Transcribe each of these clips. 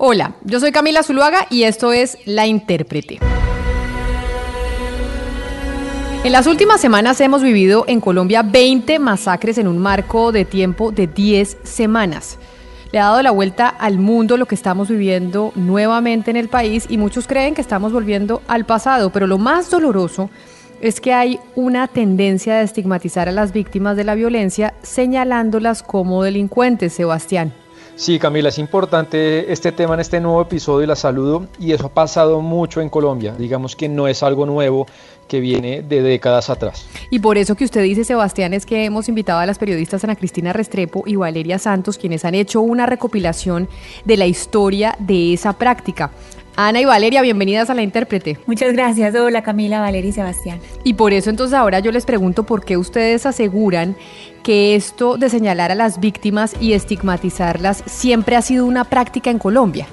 Hola, yo soy Camila Zuluaga y esto es La Intérprete. En las últimas semanas hemos vivido en Colombia 20 masacres en un marco de tiempo de 10 semanas. Le ha dado la vuelta al mundo lo que estamos viviendo nuevamente en el país y muchos creen que estamos volviendo al pasado, pero lo más doloroso es que hay una tendencia de estigmatizar a las víctimas de la violencia señalándolas como delincuentes, Sebastián. Sí, Camila, es importante este tema en este nuevo episodio y la saludo y eso ha pasado mucho en Colombia. Digamos que no es algo nuevo que viene de décadas atrás. Y por eso que usted dice, Sebastián, es que hemos invitado a las periodistas Ana Cristina Restrepo y Valeria Santos, quienes han hecho una recopilación de la historia de esa práctica. Ana y Valeria, bienvenidas a la intérprete. Muchas gracias. Hola Camila, Valeria y Sebastián. Y por eso entonces ahora yo les pregunto por qué ustedes aseguran que esto de señalar a las víctimas y estigmatizarlas siempre ha sido una práctica en Colombia.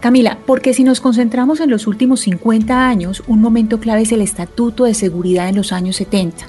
Camila, porque si nos concentramos en los últimos 50 años, un momento clave es el Estatuto de Seguridad en los años 70.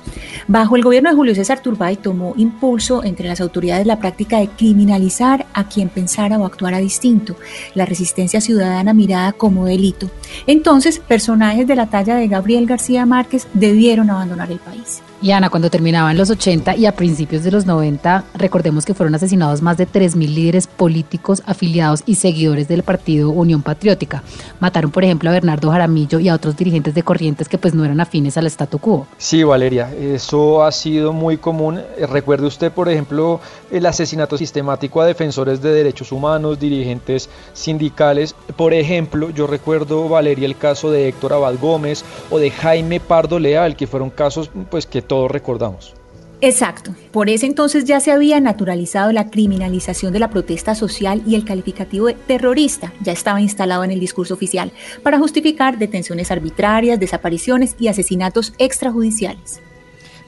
Bajo el gobierno de Julio César Turbay tomó impulso entre las autoridades la práctica de criminalizar a quien pensara o actuara distinto, la resistencia ciudadana mirada como delito. Entonces, personajes de la talla de Gabriel García Márquez debieron abandonar el país. Y Ana, cuando terminaban los 80 y a principios de los 90, recordemos que fueron asesinados más de 3.000 líderes políticos afiliados y seguidores del partido Unión Patriótica. Mataron, por ejemplo, a Bernardo Jaramillo y a otros dirigentes de corrientes que pues no eran afines al statu quo. Sí, Valeria, eso ha sido muy común. Eh, recuerde usted, por ejemplo, el asesinato sistemático a defensores de derechos humanos, dirigentes sindicales. Por ejemplo, yo recuerdo, Valeria, el caso de Héctor Abad Gómez o de Jaime Pardo Leal, que fueron casos pues que todos recordamos. Exacto. Por ese entonces ya se había naturalizado la criminalización de la protesta social y el calificativo de terrorista ya estaba instalado en el discurso oficial para justificar detenciones arbitrarias, desapariciones y asesinatos extrajudiciales.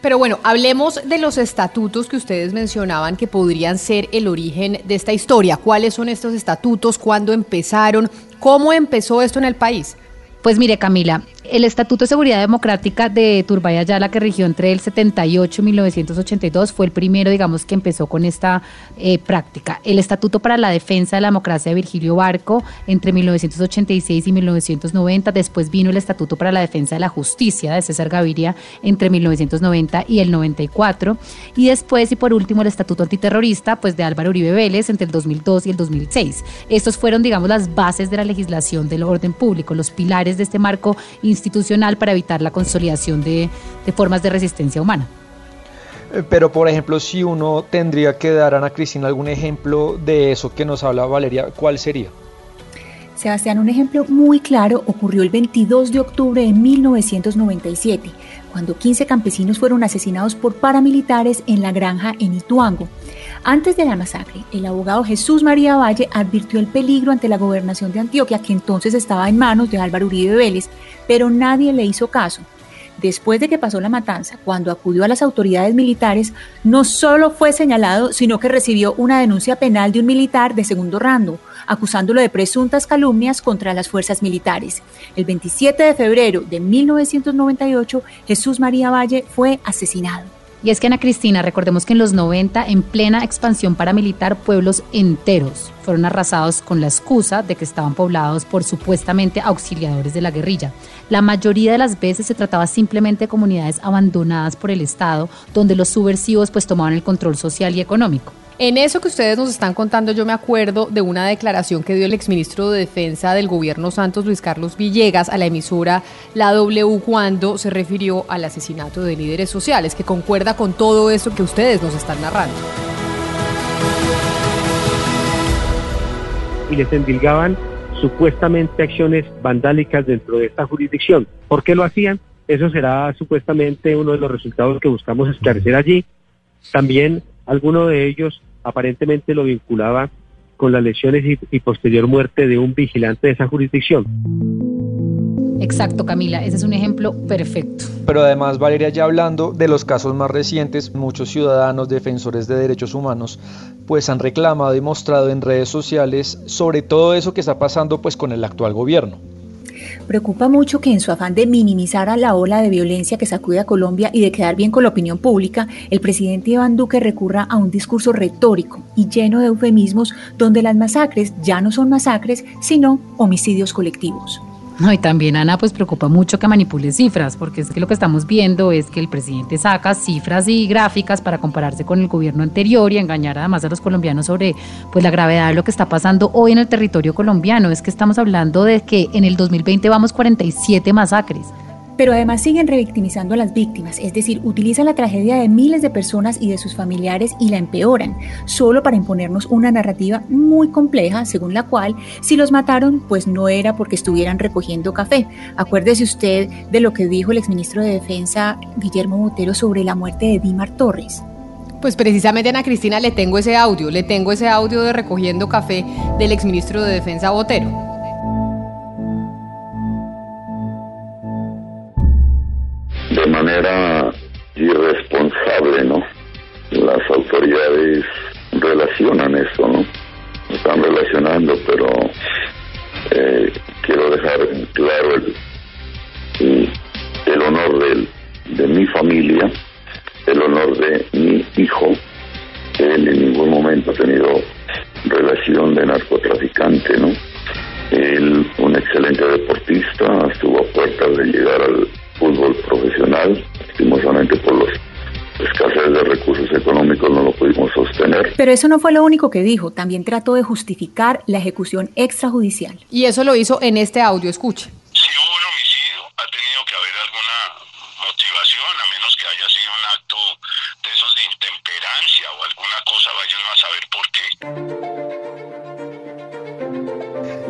Pero bueno, hablemos de los estatutos que ustedes mencionaban que podrían ser el origen de esta historia. ¿Cuáles son estos estatutos? ¿Cuándo empezaron? ¿Cómo empezó esto en el país? Pues mire, Camila, el Estatuto de Seguridad Democrática de Turbay Ayala, que rigió entre el 78 y 1982, fue el primero, digamos, que empezó con esta eh, práctica. El Estatuto para la Defensa de la Democracia de Virgilio Barco, entre 1986 y 1990. Después vino el Estatuto para la Defensa de la Justicia de César Gaviria, entre 1990 y el 94. Y después, y por último, el Estatuto Antiterrorista, pues de Álvaro Uribe Vélez, entre el 2002 y el 2006. Estos fueron, digamos, las bases de la legislación del orden público, los pilares de este marco institucional para evitar la consolidación de, de formas de resistencia humana. Eh, pero, por ejemplo, si uno tendría que dar, a Ana Cristina, algún ejemplo de eso que nos habla Valeria, ¿cuál sería? Sebastián, un ejemplo muy claro ocurrió el 22 de octubre de 1997, cuando 15 campesinos fueron asesinados por paramilitares en la granja en Ituango. Antes de la masacre, el abogado Jesús María Valle advirtió el peligro ante la gobernación de Antioquia, que entonces estaba en manos de Álvaro Uribe Vélez, pero nadie le hizo caso. Después de que pasó la matanza, cuando acudió a las autoridades militares, no solo fue señalado, sino que recibió una denuncia penal de un militar de segundo rango, acusándolo de presuntas calumnias contra las fuerzas militares. El 27 de febrero de 1998, Jesús María Valle fue asesinado. Y es que Ana Cristina, recordemos que en los 90, en plena expansión paramilitar, pueblos enteros fueron arrasados con la excusa de que estaban poblados por supuestamente auxiliadores de la guerrilla. La mayoría de las veces se trataba simplemente de comunidades abandonadas por el Estado, donde los subversivos pues tomaban el control social y económico. En eso que ustedes nos están contando, yo me acuerdo de una declaración que dio el exministro de Defensa del gobierno Santos, Luis Carlos Villegas, a la emisora La W cuando se refirió al asesinato de líderes sociales, que concuerda con todo eso que ustedes nos están narrando. Y les endilgaban supuestamente acciones vandálicas dentro de esta jurisdicción. ¿Por qué lo hacían? Eso será supuestamente uno de los resultados que buscamos esclarecer allí. También alguno de ellos aparentemente lo vinculaba con las lesiones y, posterior muerte de un vigilante de esa jurisdicción. Exacto, Camila, ese es un ejemplo perfecto. Pero además, Valeria, ya hablando de los casos más recientes, muchos ciudadanos defensores de derechos humanos pues han reclamado y mostrado en redes sociales sobre todo eso que está pasando pues con el actual gobierno. Preocupa mucho que en su afán de minimizar a la ola de violencia que sacude a Colombia y de quedar bien con la opinión pública, el presidente Iván Duque recurra a un discurso retórico y lleno de eufemismos donde las masacres ya no son masacres, sino homicidios colectivos. No, y también Ana pues preocupa mucho que manipule cifras, porque es que lo que estamos viendo es que el presidente saca cifras y gráficas para compararse con el gobierno anterior y engañar además a los colombianos sobre pues la gravedad de lo que está pasando hoy en el territorio colombiano. Es que estamos hablando de que en el 2020 vamos 47 masacres pero además siguen revictimizando a las víctimas, es decir, utilizan la tragedia de miles de personas y de sus familiares y la empeoran, solo para imponernos una narrativa muy compleja, según la cual si los mataron, pues no era porque estuvieran recogiendo café. Acuérdese usted de lo que dijo el exministro de Defensa Guillermo Botero sobre la muerte de Dimar Torres. Pues precisamente Ana Cristina le tengo ese audio, le tengo ese audio de recogiendo café del exministro de Defensa Botero. De manera irresponsable, ¿no? Las autoridades relacionan eso, ¿no? Están relacionando, pero eh, quiero dejar claro el, el, honor de mi familia, el honor de mi hijo. Él en ningún momento ha tenido relación de narcotraficante, ¿no? Él, un excelente deportista, estuvo a puertas de llegar al fútbol profesional, lastimosamente por los escasez de recursos económicos no lo pudimos sostener. Pero eso no fue lo único que dijo, también trató de justificar la ejecución extrajudicial. Y eso lo hizo en este audio, escuche.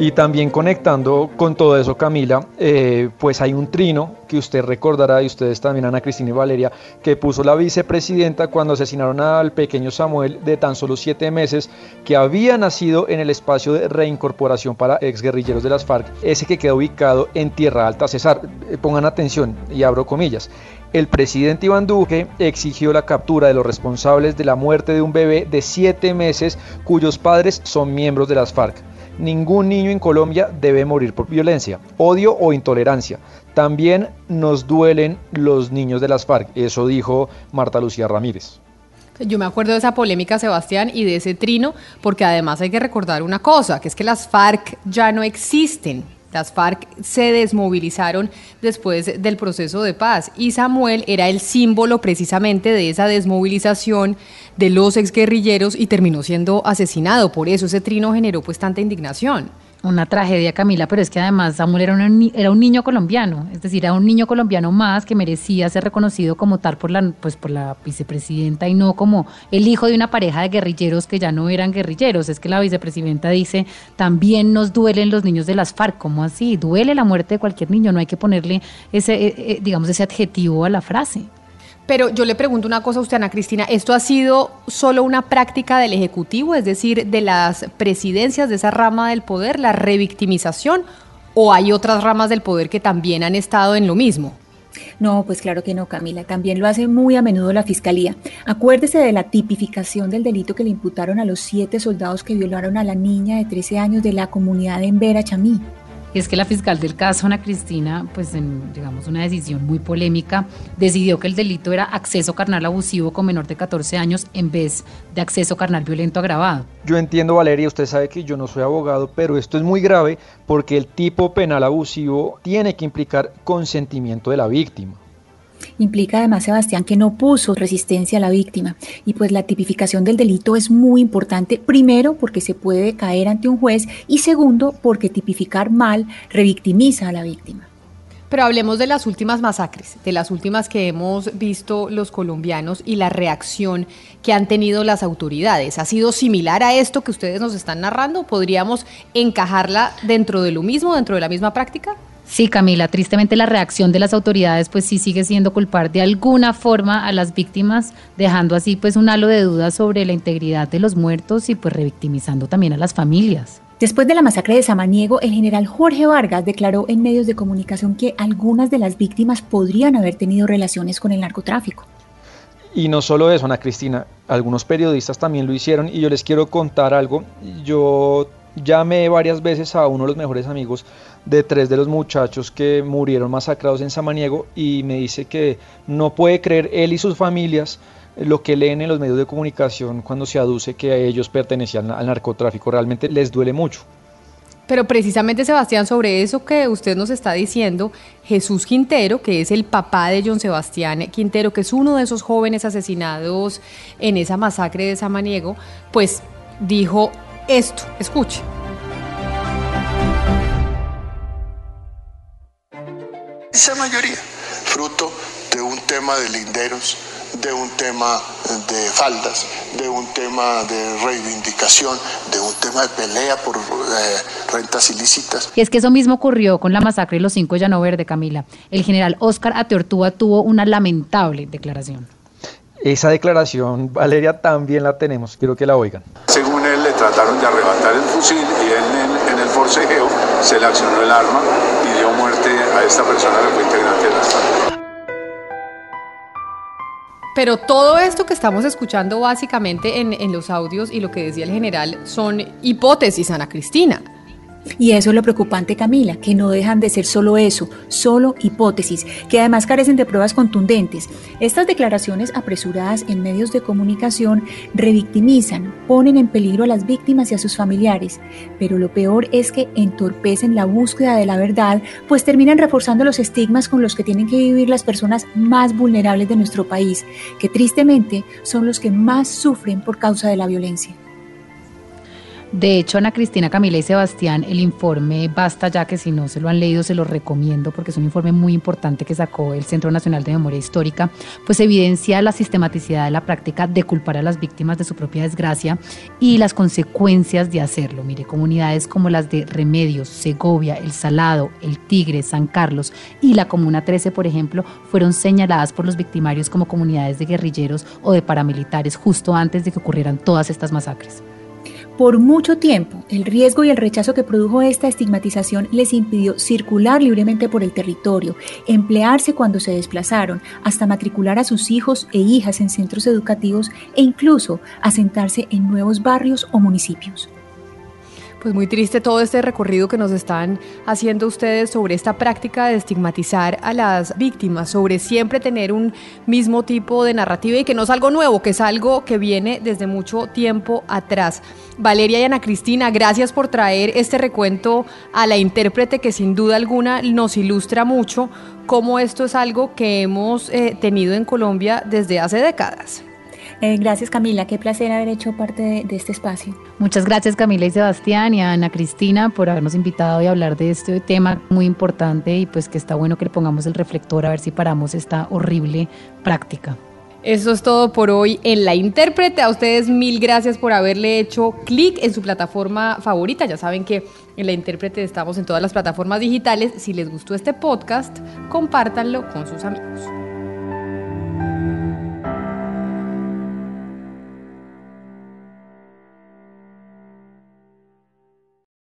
Y también conectando con todo eso, Camila, eh, pues hay un trino que usted recordará, y ustedes también, Ana Cristina y Valeria, que puso la vicepresidenta cuando asesinaron al pequeño Samuel de tan solo siete meses, que había nacido en el espacio de reincorporación para exguerrilleros de las FARC, ese que queda ubicado en Tierra Alta Cesar. Eh, pongan atención, y abro comillas. El presidente Iván Duque exigió la captura de los responsables de la muerte de un bebé de siete meses cuyos padres son miembros de las FARC. Ningún niño en Colombia debe morir por violencia, odio o intolerancia. También nos duelen los niños de las FARC. Eso dijo Marta Lucía Ramírez. Yo me acuerdo de esa polémica, Sebastián, y de ese trino, porque además hay que recordar una cosa, que es que las FARC ya no existen. Las FARC se desmovilizaron después del proceso de paz y Samuel era el símbolo precisamente de esa desmovilización de los exguerrilleros y terminó siendo asesinado. Por eso ese trino generó pues tanta indignación. Una tragedia, Camila, pero es que además Samuel era un, era un niño colombiano, es decir, era un niño colombiano más que merecía ser reconocido como tal por la, pues, por la vicepresidenta y no como el hijo de una pareja de guerrilleros que ya no eran guerrilleros. Es que la vicepresidenta dice, también nos duelen los niños de las FARC. ¿Cómo así? Duele la muerte de cualquier niño, no hay que ponerle ese, eh, eh, digamos, ese adjetivo a la frase. Pero yo le pregunto una cosa a usted, Ana Cristina, ¿esto ha sido solo una práctica del Ejecutivo, es decir, de las presidencias de esa rama del poder, la revictimización, o hay otras ramas del poder que también han estado en lo mismo? No, pues claro que no, Camila. También lo hace muy a menudo la Fiscalía. Acuérdese de la tipificación del delito que le imputaron a los siete soldados que violaron a la niña de 13 años de la comunidad de Embera, Chamí. Y es que la fiscal del caso, Ana Cristina, pues en, digamos, una decisión muy polémica, decidió que el delito era acceso carnal abusivo con menor de 14 años en vez de acceso carnal violento agravado. Yo entiendo, Valeria, usted sabe que yo no soy abogado, pero esto es muy grave porque el tipo penal abusivo tiene que implicar consentimiento de la víctima. Implica además, Sebastián, que no puso resistencia a la víctima. Y pues la tipificación del delito es muy importante, primero porque se puede caer ante un juez y segundo porque tipificar mal revictimiza a la víctima. Pero hablemos de las últimas masacres, de las últimas que hemos visto los colombianos y la reacción que han tenido las autoridades. ¿Ha sido similar a esto que ustedes nos están narrando? ¿Podríamos encajarla dentro de lo mismo, dentro de la misma práctica? Sí, Camila, tristemente la reacción de las autoridades pues sí sigue siendo culpar de alguna forma a las víctimas, dejando así pues un halo de dudas sobre la integridad de los muertos y pues revictimizando también a las familias. Después de la masacre de Samaniego, el general Jorge Vargas declaró en medios de comunicación que algunas de las víctimas podrían haber tenido relaciones con el narcotráfico. Y no solo eso, Ana Cristina, algunos periodistas también lo hicieron y yo les quiero contar algo. Yo llamé varias veces a uno de los mejores amigos de tres de los muchachos que murieron masacrados en Samaniego y me dice que no puede creer él y sus familias lo que leen en los medios de comunicación cuando se aduce que a ellos pertenecían al narcotráfico. Realmente les duele mucho. Pero precisamente, Sebastián, sobre eso que usted nos está diciendo, Jesús Quintero, que es el papá de John Sebastián Quintero, que es uno de esos jóvenes asesinados en esa masacre de Samaniego, pues dijo esto, escuche. Esa mayoría, fruto de un tema de linderos de un tema de faldas, de un tema de reivindicación, de un tema de pelea por eh, rentas ilícitas. Y es que eso mismo ocurrió con la masacre de los cinco de Llano Verde, Camila. El general Oscar Ateortúa tuvo una lamentable declaración. Esa declaración, Valeria, también la tenemos, quiero que la oigan. Según él, le trataron de arrebatar el fusil y en, en el forcejeo se le accionó el arma muerte a esta persona que integrante de FARC. Pero todo esto que estamos escuchando básicamente en, en, los audios y lo que decía el general son hipótesis, Ana Cristina. Y eso es lo preocupante, Camila, que no dejan de ser solo eso, solo hipótesis, que además carecen de pruebas contundentes. Estas declaraciones apresuradas en medios de comunicación revictimizan, ponen en peligro a las víctimas y a sus familiares, pero lo peor es que entorpecen la búsqueda de la verdad, pues terminan reforzando los estigmas con los que tienen que vivir las personas más vulnerables de nuestro país, que tristemente son los que más sufren por causa de la violencia. De hecho, Ana Cristina, Camila y Sebastián, el informe Basta ya, que si no se lo han leído, se lo recomiendo porque es un informe muy importante que sacó el Centro Nacional de Memoria Histórica, pues evidencia la sistematicidad de la práctica de culpar a las víctimas de su propia desgracia y las consecuencias de hacerlo. Mire, comunidades como las de Remedios, Segovia, El Salado, El Tigre, San Carlos y la Comuna 13, por ejemplo, fueron señaladas por los victimarios como comunidades de guerrilleros o de paramilitares justo antes de que ocurrieran todas estas masacres. Por mucho tiempo, el riesgo y el rechazo que produjo esta estigmatización les impidió circular libremente por el territorio, emplearse cuando se desplazaron, hasta matricular a sus hijos e hijas en centros educativos e incluso asentarse en nuevos barrios o municipios. Pues muy triste todo este recorrido que nos están haciendo ustedes sobre esta práctica de estigmatizar a las víctimas, sobre siempre tener un mismo tipo de narrativa y que no es algo nuevo, que es algo que viene desde mucho tiempo atrás. Valeria y Ana Cristina, gracias por traer este recuento a la intérprete que sin duda alguna nos ilustra mucho cómo esto es algo que hemos eh, tenido en Colombia desde hace décadas. Eh, gracias Camila, qué placer haber hecho parte de, de, este espacio. Muchas gracias Camila y Sebastián y a Ana Cristina por habernos invitado y hablar de este tema muy importante y pues que está bueno que le pongamos el reflector a ver si paramos esta horrible práctica. Eso es todo por hoy en La Intérprete. A ustedes mil gracias por haberle hecho clic en su plataforma favorita. Ya saben que en La Intérprete estamos en todas las plataformas digitales. Si les gustó este podcast, compártanlo con sus amigos.